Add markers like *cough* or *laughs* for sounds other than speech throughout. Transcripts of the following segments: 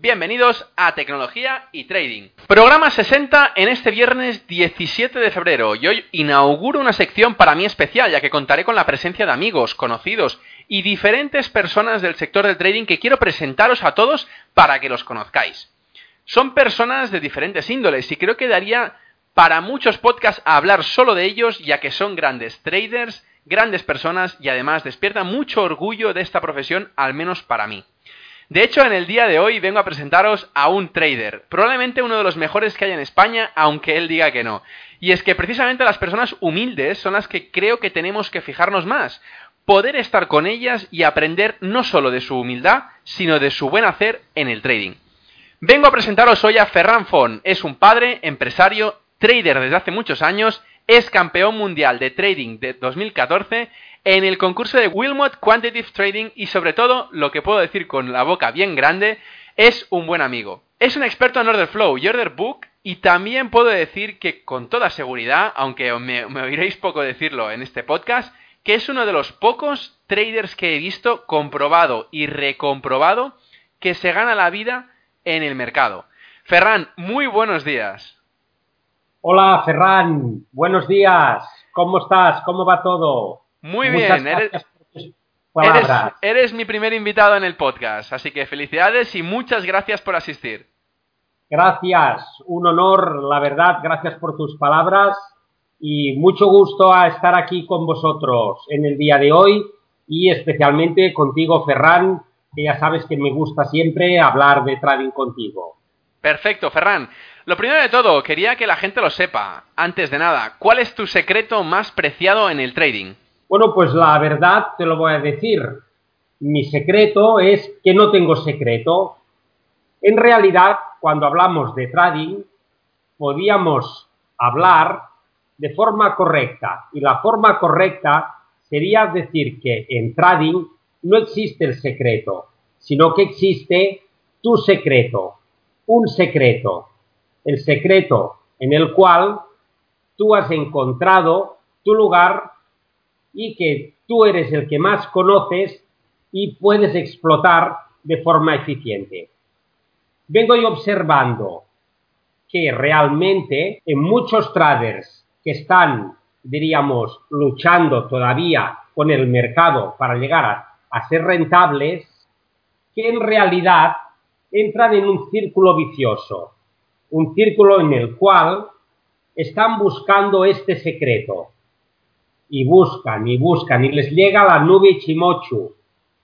bienvenidos a Tecnología y Trading. Programa 60 en este viernes 17 de febrero y hoy inauguro una sección para mí especial ya que contaré con la presencia de amigos, conocidos y diferentes personas del sector del trading que quiero presentaros a todos para que los conozcáis. Son personas de diferentes índoles y creo que daría para muchos podcasts a hablar solo de ellos ya que son grandes traders, grandes personas y además despierta mucho orgullo de esta profesión, al menos para mí. De hecho, en el día de hoy vengo a presentaros a un trader, probablemente uno de los mejores que hay en España, aunque él diga que no. Y es que precisamente las personas humildes son las que creo que tenemos que fijarnos más, poder estar con ellas y aprender no solo de su humildad, sino de su buen hacer en el trading. Vengo a presentaros hoy a Ferran Fon, es un padre, empresario, trader desde hace muchos años es campeón mundial de trading de 2014 en el concurso de Wilmot Quantitative Trading y sobre todo, lo que puedo decir con la boca bien grande, es un buen amigo. Es un experto en order flow y order book y también puedo decir que con toda seguridad, aunque me, me oiréis poco decirlo en este podcast, que es uno de los pocos traders que he visto comprobado y recomprobado que se gana la vida en el mercado. Ferran, muy buenos días. Hola, Ferran. Buenos días. ¿Cómo estás? ¿Cómo va todo? Muy bien. Eres, eres, mi primer invitado en el podcast, así que felicidades y muchas gracias por asistir. Gracias. Un honor, la verdad. Gracias por tus palabras y mucho gusto a estar aquí con vosotros en el día de hoy y especialmente contigo, Ferran, que ya sabes que me gusta siempre hablar de trading contigo. Perfecto, Ferran. Lo primero de todo, quería que la gente lo sepa. Antes de nada, ¿cuál es tu secreto más preciado en el trading? Bueno, pues la verdad te lo voy a decir. Mi secreto es que no tengo secreto. En realidad, cuando hablamos de trading, podíamos hablar de forma correcta. Y la forma correcta sería decir que en trading no existe el secreto, sino que existe tu secreto, un secreto el secreto en el cual tú has encontrado tu lugar y que tú eres el que más conoces y puedes explotar de forma eficiente. Vengo yo observando que realmente en muchos traders que están, diríamos, luchando todavía con el mercado para llegar a, a ser rentables, que en realidad entran en un círculo vicioso un círculo en el cual están buscando este secreto. Y buscan y buscan y les llega la nube Chimochu.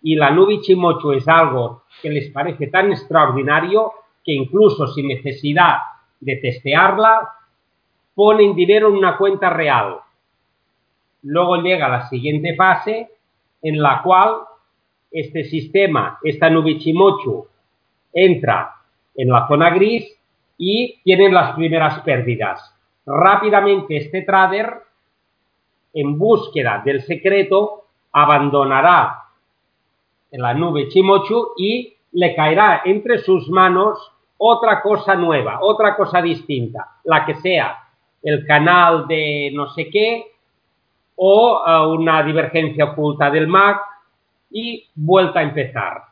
Y la nube Chimochu es algo que les parece tan extraordinario que incluso sin necesidad de testearla, ponen dinero en una cuenta real. Luego llega la siguiente fase en la cual este sistema, esta nube Chimochu, entra en la zona gris y tienen las primeras pérdidas. Rápidamente este trader, en búsqueda del secreto, abandonará la nube Chimochu y le caerá entre sus manos otra cosa nueva, otra cosa distinta, la que sea el canal de no sé qué o uh, una divergencia oculta del MAC y vuelta a empezar.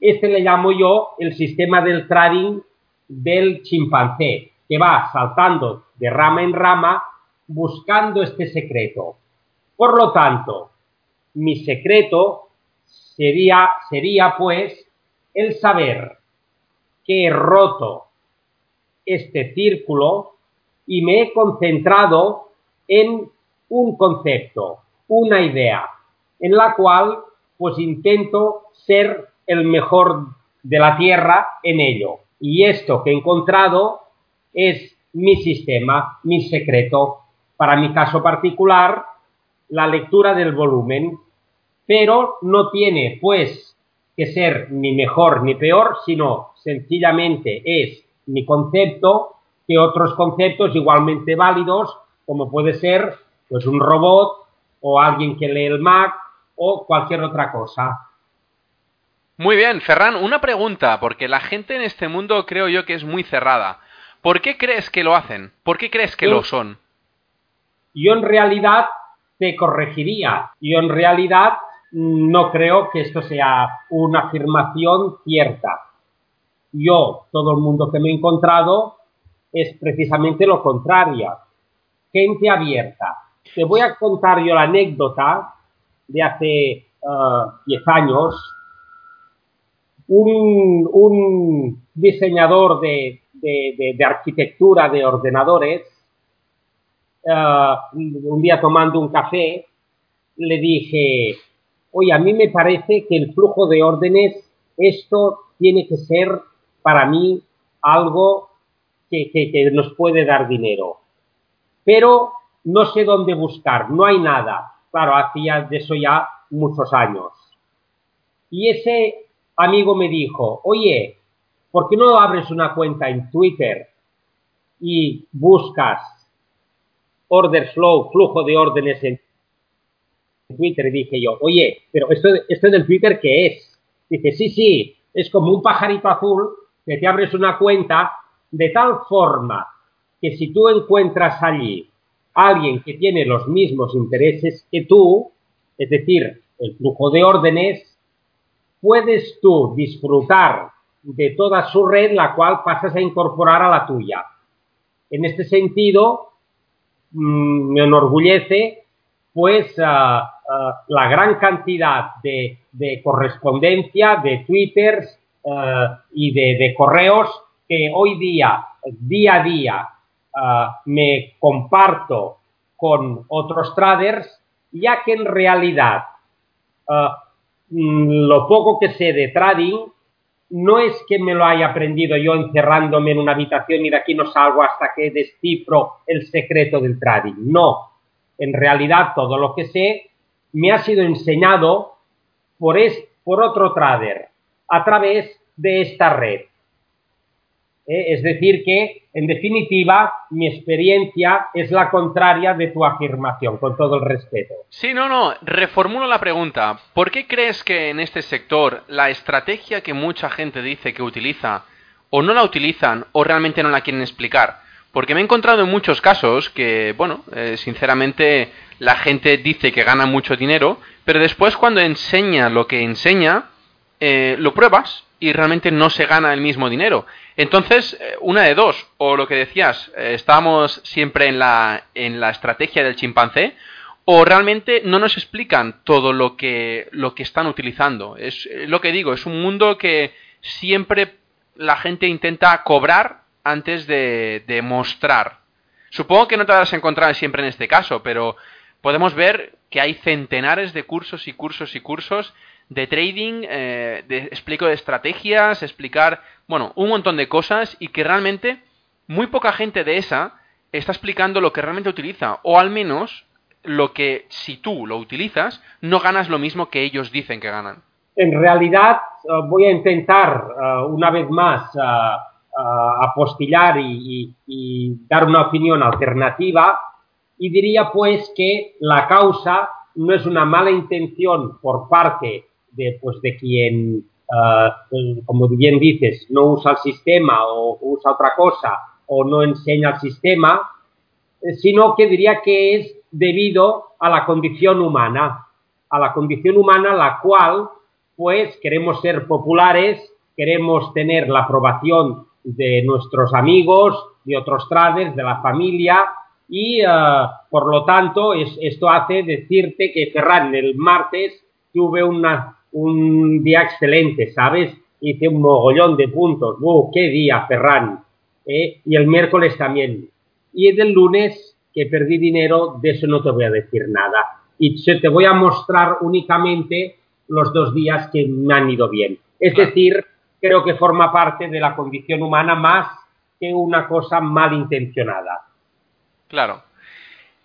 Este le llamo yo el sistema del trading del chimpancé, que va saltando de rama en rama buscando este secreto. Por lo tanto, mi secreto sería, sería pues el saber que he roto este círculo y me he concentrado en un concepto, una idea, en la cual pues intento ser el mejor de la Tierra en ello. Y esto que he encontrado es mi sistema, mi secreto. Para mi caso particular, la lectura del volumen, pero no tiene pues que ser ni mejor ni peor, sino sencillamente es mi concepto que otros conceptos igualmente válidos, como puede ser pues un robot o alguien que lee el Mac o cualquier otra cosa. Muy bien, Ferran, una pregunta, porque la gente en este mundo creo yo que es muy cerrada. ¿Por qué crees que lo hacen? ¿Por qué crees que lo son? Yo en realidad te corregiría. Yo en realidad no creo que esto sea una afirmación cierta. Yo, todo el mundo que me he encontrado, es precisamente lo contrario. Gente abierta. Te voy a contar yo la anécdota de hace 10 uh, años. Un, diseñador de, arquitectura de ordenadores, uh, un día tomando un café, le dije, oye, a mí me parece que el flujo de órdenes, esto tiene que ser para mí algo que, que, nos puede dar dinero. Pero no sé dónde buscar, no hay nada. Claro, hacía de eso ya muchos años. Y ese amigo me dijo, oye, ¿por qué no abres una cuenta en Twitter y buscas order flow, flujo de órdenes en Twitter? Dije yo, oye, pero esto, esto del Twitter, ¿qué es? Dice, sí, sí, es como un pajarito azul que te abres una cuenta de tal forma que si tú encuentras allí alguien que tiene los mismos intereses que tú, es decir, el flujo de órdenes, puedes tú disfrutar de toda su red, la cual pasas a incorporar a la tuya. En este sentido, me enorgullece, pues, uh, uh, la gran cantidad de, de, correspondencia, de twitters uh, y de, de, correos que hoy día, día a día, me comparto con otros traders, ya que en realidad mm, lo poco que sé de trading no es que me lo haya aprendido yo encerrándome en una habitación y de aquí no salgo hasta que descifro el secreto del trading. No. En realidad todo lo que sé me ha sido enseñado por, es, por otro trader a través de esta red. ¿Eh? Es decir, que en definitiva mi experiencia es la contraria de tu afirmación, con todo el respeto. Sí, no, no, reformulo la pregunta. ¿Por qué crees que en este sector la estrategia que mucha gente dice que utiliza o no la utilizan o realmente no la quieren explicar? Porque me he encontrado en muchos casos que, bueno, eh, sinceramente la gente dice que gana mucho dinero, pero después cuando enseña lo que enseña, eh, lo pruebas y realmente no se gana el mismo dinero. Entonces, eh, una de dos, o lo que decías, eh, estamos siempre en la, en la estrategia del chimpancé, o realmente no nos explican todo lo que, lo que están utilizando. Es lo que digo, es un mundo que siempre la gente intenta cobrar antes de, de mostrar. Supongo que no te vas a encontrar siempre en este caso, pero podemos ver que hay centenares de cursos y cursos y cursos de trading, eh, de, explico de estrategias, explicar, bueno, un montón de cosas y que realmente muy poca gente de esa está explicando lo que realmente utiliza, o al menos lo que si tú lo utilizas, no ganas lo mismo que ellos dicen que ganan. En realidad uh, voy a intentar uh, una vez más uh, apostillar y, y, y dar una opinión alternativa y diría pues que la causa no es una mala intención por parte de, pues, de quien, uh, como bien dices, no usa el sistema o usa otra cosa o no enseña el sistema, eh, sino que diría que es debido a la condición humana, a la condición humana la cual, pues, queremos ser populares, queremos tener la aprobación de nuestros amigos, de otros traders, de la familia, y uh, por lo tanto es, esto hace decirte que Ferran el martes tuve una, un día excelente, ¿sabes? Hice un mogollón de puntos. ¡Uh, qué día, Ferran! ¿Eh? Y el miércoles también. y del lunes que perdí dinero, de eso no te voy a decir nada. Y te voy a mostrar únicamente los dos días que me han ido bien. Es decir, creo que forma parte de la condición humana más que una cosa malintencionada. Claro.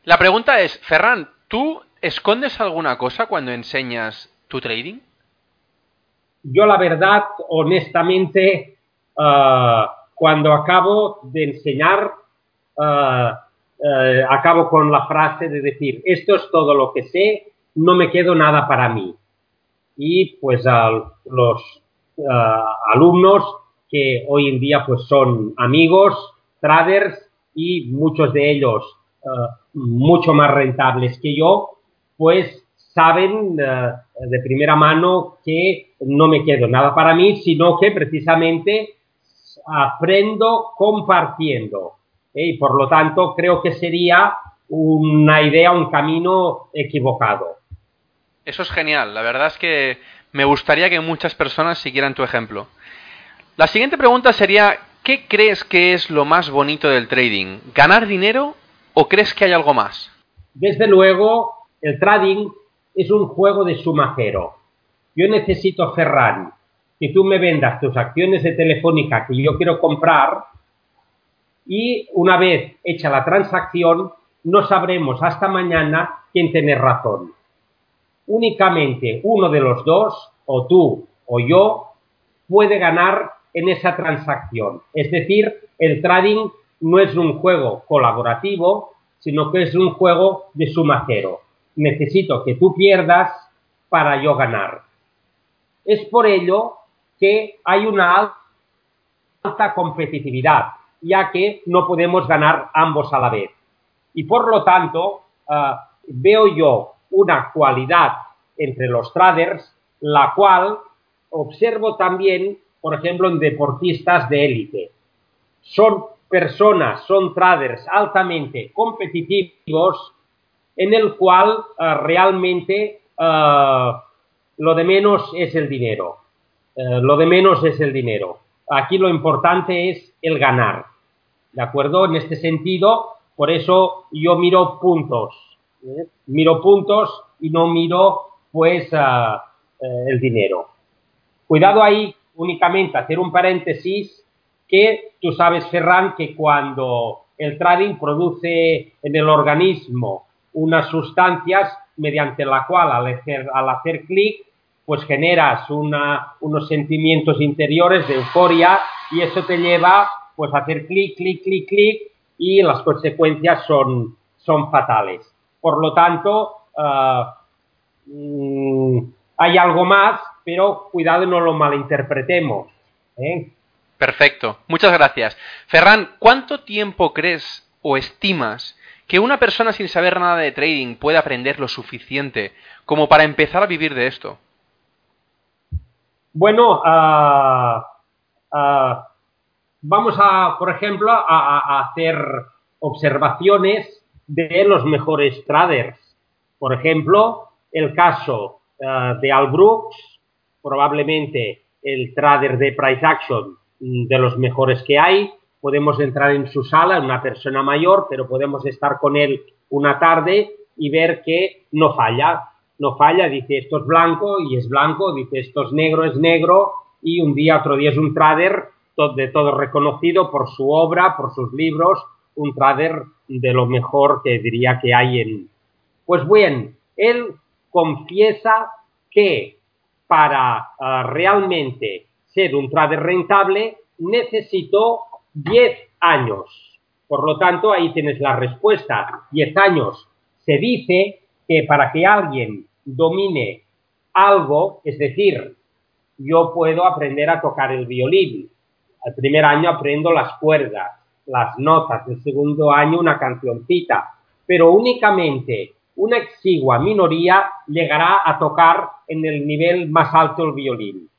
La pregunta es, Ferran, ¿tú escondes alguna cosa cuando enseñas tu trading? Yo la verdad, honestamente, ah, cuando acabo de enseñar, ah, eh, acabo con la frase de decir, esto es todo lo que sé, no me quedo nada para mí. Y pues a los ah, alumnos que hoy en día pues son amigos, traders y muchos de ellos mucho más rentables que yo, pues saben de primera mano que no me quedo nada para mí, sino que precisamente aprendo compartiendo. ¿eh? Y por lo tanto creo que sería una idea, un camino equivocado. Eso es genial. La verdad es que me gustaría que muchas personas siguieran tu ejemplo. La siguiente pregunta sería, ¿qué crees que es lo más bonito del trading? ¿Ganar dinero o crees que hay algo más? Desde luego, el trading es un juego de sumajero. Yo necesito, Ferran, que tú me vendas tus acciones de Telefónica que yo quiero comprar y una vez hecha la transacción, no sabremos hasta mañana quién tiene razón. Únicamente uno de los dos, o tú o yo, puede ganar en esa transacción. Es decir, el trading no es un juego colaborativo, sino que es un juego de sumajero necesito que tú pierdas para yo ganar. Es por ello que hay una alta competitividad, ya que no podemos ganar ambos a la vez. Y por lo tanto, ah, veo yo una cualidad entre los traders, la cual observo también, por ejemplo, en deportistas de élite. Son personas, son traders altamente competitivos en el cual eh, realmente eh, lo de menos es el dinero. Eh, lo de menos es el dinero. Aquí lo importante es el ganar. ¿De acuerdo? En este sentido, por eso yo miro puntos. Miro puntos y no miro, pues, el dinero. Cuidado ahí únicamente, hacer un paréntesis, que tú sabes, Ferran, que cuando el trading produce en el organismo unas sustancias mediante la cual al hacer, al hacer clic pues generas unos sentimientos interiores de euforia y eso te lleva pues a hacer clic, clic, clic, clic y las consecuencias son, son fatales. Por lo tanto, mm, hay algo más, pero cuidado no lo malinterpretemos. ¿eh? Perfecto, muchas gracias. Ferran, ¿cuánto tiempo crees o estimas que una persona sin saber nada de trading puede aprender lo suficiente como para empezar a vivir de esto? Bueno, ah, vamos a, por ejemplo, a, hacer observaciones de los mejores traders. Por ejemplo, el caso ah, de Al Brooks, probablemente el trader de price action de los mejores que hay, podemos entrar en su sala, una persona mayor, pero podemos estar con él una tarde y ver que no falla, no falla, dice esto es blanco y es blanco, dice esto es negro, es negro, y un día, otro día es un trader de todo reconocido por su obra, por sus libros, un trader de lo mejor que diría que hay en... Pues bien, él confiesa que para ah, realmente ser un trader rentable necesitó 10 años. Por lo tanto, ahí tienes la respuesta. 10 años. Se dice que para que alguien domine algo, es decir, yo puedo aprender a tocar el violín. El primer año aprendo las cuerdas, las notas, el segundo año una cancioncita, pero únicamente una exigua minoría llegará a tocar en el nivel más alto el violín.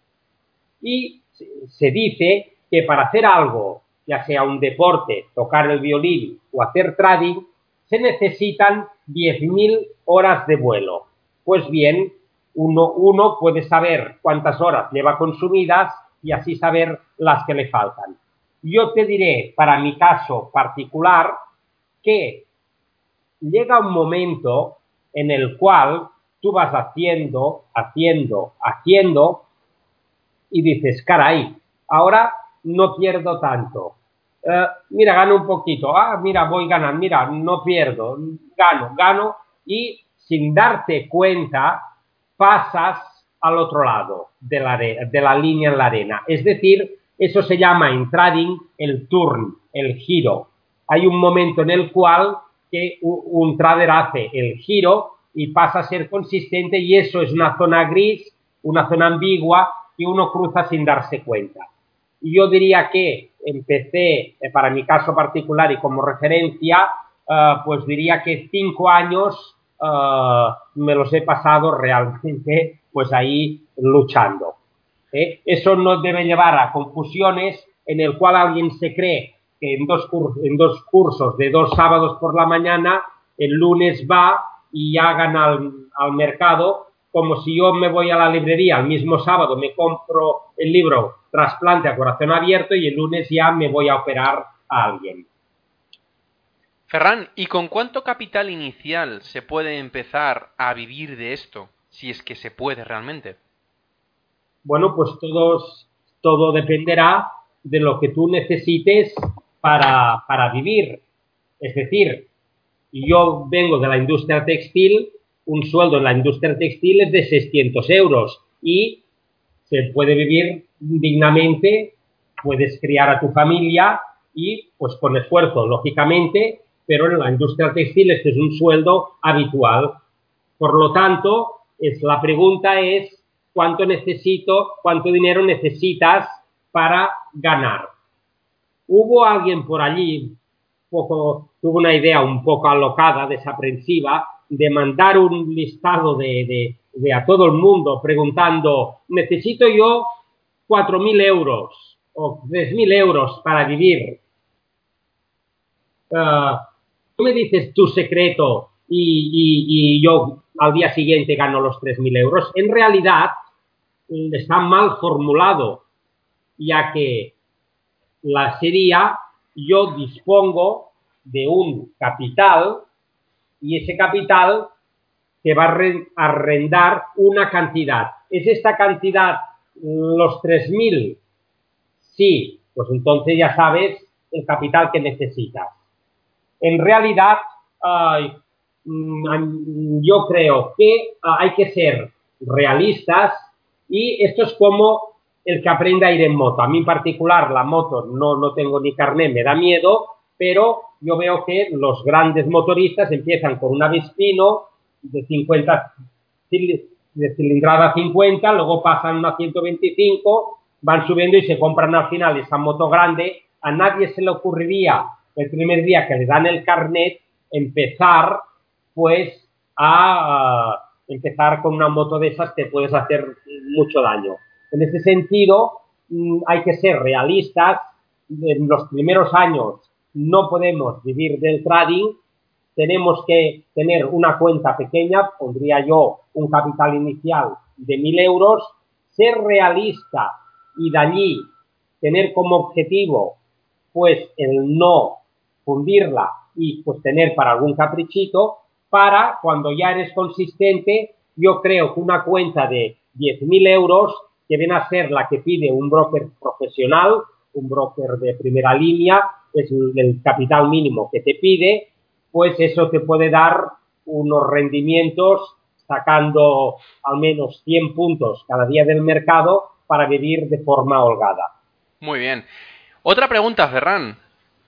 Y se dice que para hacer algo ya sea un deporte, tocar el violín o hacer trading, se necesitan 10.000 horas de vuelo. Pues bien, uno, puede saber cuántas horas lleva consumidas y así saber las que le faltan. Yo te diré, para mi caso particular, que llega un momento en el cual tú vas haciendo, haciendo, haciendo y dices, caray, ahora no pierdo tanto. Eh, mira, gano un poquito. Ah, mira, voy ganando. Mira, no pierdo. Gano, gano. Y sin darte cuenta, pasas al otro lado de la, línea en la arena. Es decir, eso se llama en trading el turn, el giro. Hay un momento en el cual que un trader hace el giro y pasa a ser consistente y eso es una zona gris, una zona ambigua que uno cruza sin darse cuenta. Yo diría que empecé, eh, para mi caso particular y como referencia, eh, pues diría que cinco años eh, me los he pasado realmente pues ahí luchando. Eso no debe llevar a confusiones en el cual alguien se cree que en dos, en dos cursos de dos sábados por la mañana, el lunes va y ya gana al, al mercado como si yo me voy a la librería el mismo sábado, me compro el libro Trasplante a corazón abierto y el lunes ya me voy a operar a alguien. Ferran, ¿y con cuánto capital inicial se puede empezar a vivir de esto? Si es que se puede realmente. Bueno, pues todos, todo dependerá de lo que tú necesites para, para vivir. Es decir, yo vengo de la industria textil un sueldo en la industria textil es de 600 euros y se puede vivir dignamente, puedes criar a tu familia y pues con esfuerzo, lógicamente, pero en la industria textil este es un sueldo habitual. Por lo tanto, es, la pregunta es cuánto necesito, cuánto dinero necesitas para ganar. Hubo alguien por allí, poco, tuvo una idea un poco alocada, desaprensiva, de mandar un listado de, a todo el mundo preguntando, necesito yo 4.000 euros o 3.000 euros para vivir. Uh, tú me dices tu secreto y, y, yo al día siguiente gano los 3.000 euros. En realidad está mal formulado, ya que la sería yo dispongo de un capital y ese capital te va a arrendar una cantidad. ¿Es esta cantidad los 3.000? Sí, pues entonces ya sabes el capital que necesitas. En realidad, mm, yo creo que ah, hay que ser realistas y esto es como el que aprende a ir en moto. A mí en particular la moto no, no tengo ni carnet, me da miedo, pero yo veo que los grandes motoristas empiezan con una Vespino de 50 de cilindrada 50, luego pasan a una 125, van subiendo y se compran al final esa moto grande. A nadie se le ocurriría el primer día que le dan el carnet empezar pues a empezar con una moto de esas te puedes hacer mucho daño. En ese sentido, mm, hay que ser realistas. En los primeros años no podemos vivir del trading, tenemos que tener una cuenta pequeña, pondría yo un capital inicial de mil euros, ser realista y de allí tener como objetivo pues el no fundirla y pues tener para algún caprichito, para cuando ya eres consistente, yo creo que una cuenta de 10.000 euros, que viene a ser la que pide un broker profesional, un broker de primera línea, es el capital mínimo que te pide, pues eso te puede dar unos rendimientos sacando al menos 100 puntos cada día del mercado para vivir de forma holgada. Muy bien. Otra pregunta, Ferran.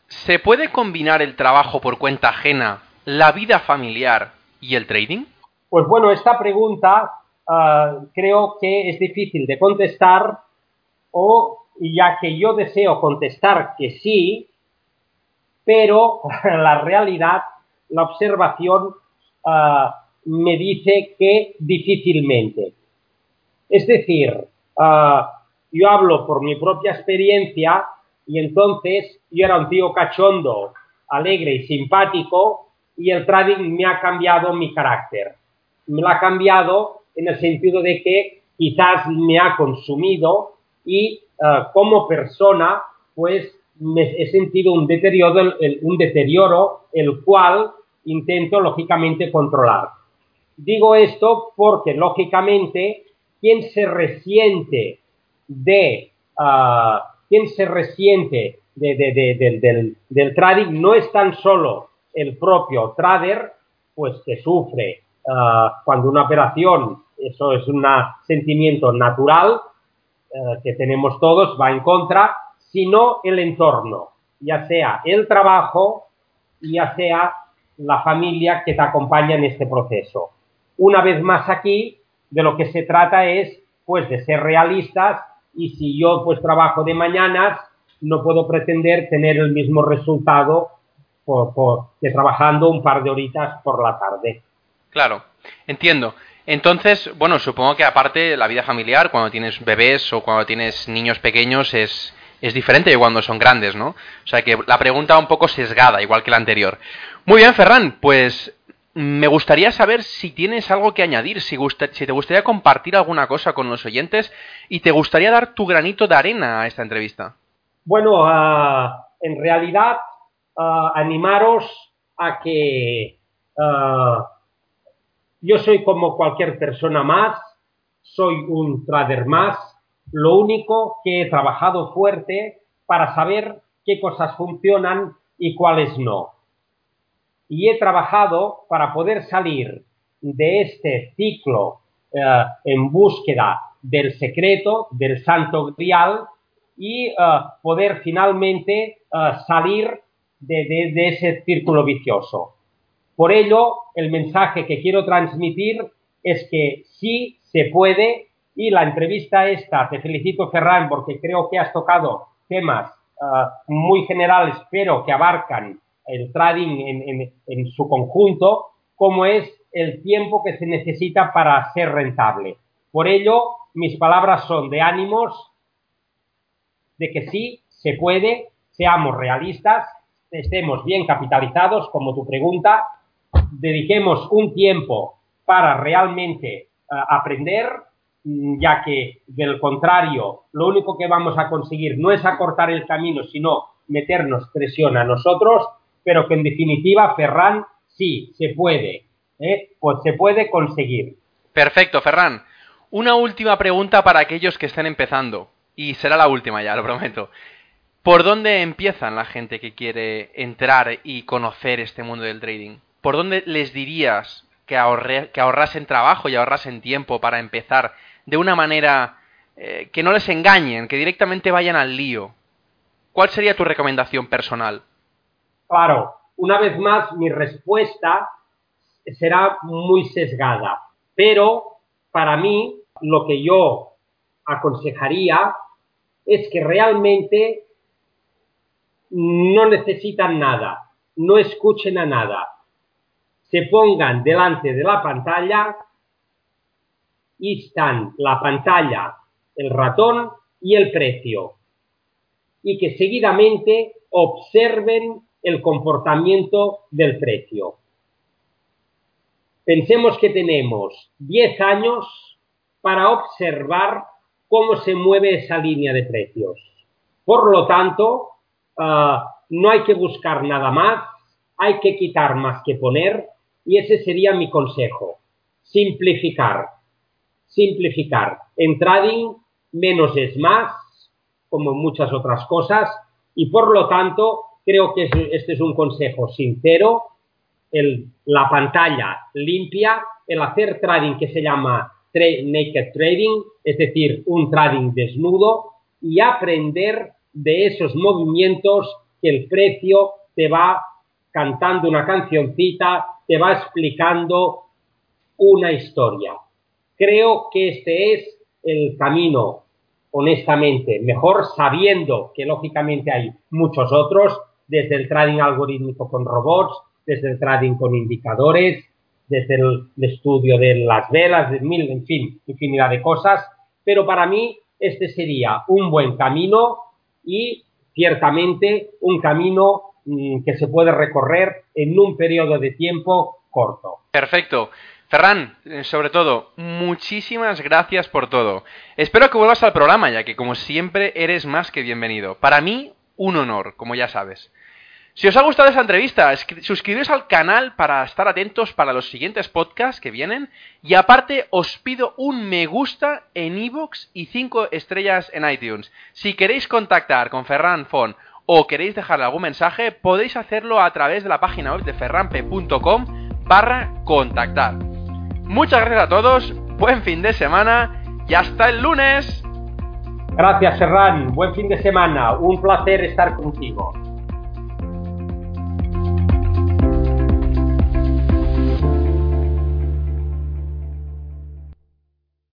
¿Se puede combinar el trabajo por cuenta ajena, la vida familiar y el trading? Pues bueno, esta pregunta ah, creo que es difícil de contestar o ya que yo deseo contestar que sí, pero *laughs* la realidad, la observación ah, me dice que difícilmente. Es decir, ah, yo hablo por mi propia experiencia y entonces yo era un tío cachondo, alegre y simpático y el trading me ha cambiado mi carácter. Me lo ha cambiado en el sentido de que quizás me ha consumido y ah, como persona pues he sentido un deterioro, un deterioro el cual intento lógicamente controlar. Digo esto porque lógicamente quien se resiente de ah, quien se resiente del, trading no es tan solo el propio trader, pues que sufre ah, cuando una operación, eso es un sentimiento natural ah, que tenemos todos, va en contra, sino el entorno, ya sea el trabajo, ya sea la familia que te acompaña en este proceso. Una vez más aquí, de lo que se trata es, pues, de ser realistas y si yo, pues, trabajo de mañanas, no puedo pretender tener el mismo resultado por, que trabajando un par de horitas por la tarde. Claro, entiendo. Entonces, bueno, supongo que aparte la vida familiar, cuando tienes bebés o cuando tienes niños pequeños, es, es diferente de cuando son grandes, ¿no? O sea que la pregunta un poco sesgada, igual que la anterior. Muy bien, Ferran, pues me gustaría saber si tienes algo que añadir, si, si te gustaría compartir alguna cosa con los oyentes y te gustaría dar tu granito de arena a esta entrevista. Bueno, ah, en realidad, ah, animaros a que ah, yo soy como cualquier persona más, soy un trader más, lo único que he trabajado fuerte para saber qué cosas funcionan y cuáles no. Y he trabajado para poder salir de este ciclo en búsqueda del secreto, del santo grial, y uh, poder finalmente uh, salir de, ese círculo vicioso. Por ello, el mensaje que quiero transmitir es que sí se puede y la entrevista esta, te felicito Ferran porque creo que has tocado temas uh, muy generales pero que abarcan el trading en, su conjunto, como es el tiempo que se necesita para ser rentable. Por ello, mis palabras son de ánimos, de que sí se puede, seamos realistas, estemos bien capitalizados, como tu pregunta, dediquemos un tiempo para realmente eh, aprender, ya que del contrario, lo único que vamos a conseguir no es acortar el camino, sino meternos presión a nosotros, pero que en definitiva, Ferran, sí, se puede, ¿eh? pues se puede conseguir. Perfecto, Ferran. Una última pregunta para aquellos que estén empezando y será la última ya, lo prometo. ¿Por dónde empiezan la gente que quiere entrar y conocer este mundo del trading? ¿Por dónde les dirías que, ahorre, que ahorrasen trabajo y ahorrasen tiempo para empezar de una manera eh, que no les engañen, que directamente vayan al lío? ¿Cuál sería tu recomendación personal? Claro, una vez más mi respuesta será muy sesgada, pero para mí lo que yo aconsejaría es que realmente no necesitan nada, no escuchen a nada, se pongan delante de la pantalla y están la pantalla, el ratón y el precio. Y que seguidamente observen el comportamiento del precio. Pensemos que tenemos 10 años para observar cómo se mueve esa línea de precios. Por lo tanto, ah, no hay que buscar nada más, hay que quitar más que poner y ese sería mi consejo. Simplificar. Simplificar. En trading, menos es más, como muchas otras cosas, y por lo tanto, creo que este es un consejo sincero. la pantalla limpia, el hacer trading que se llama naked trading, es decir, un trading desnudo, y aprender de esos movimientos que el precio te va cantando una cancioncita, te va explicando una historia. Creo que este es el camino, honestamente, mejor sabiendo que lógicamente hay muchos otros, desde el trading algorítmico con robots, desde el trading con indicadores, desde el, estudio de las velas, de mil, en fin, infinidad de cosas, pero para mí este sería un buen camino y ciertamente un camino mm, que se puede recorrer en un periodo de tiempo corto. Perfecto. Ferran, eh, sobre todo, muchísimas gracias por todo. Espero que vuelvas al programa, ya que como siempre eres más que bienvenido. Para mí un honor, como ya sabes. Si os ha gustado esta entrevista, suscribiros al canal para estar atentos para los siguientes podcasts que vienen. Y aparte, os pido un me gusta en iVoox y 5 estrellas en iTunes. Si queréis contactar con Ferran Fon o queréis dejarle algún mensaje, podéis hacerlo a través de la página web de ferrampe.com barra contactar. Muchas gracias a todos, buen fin de semana y hasta el lunes. Gracias, Ferran. Buen fin de semana. Un placer estar contigo.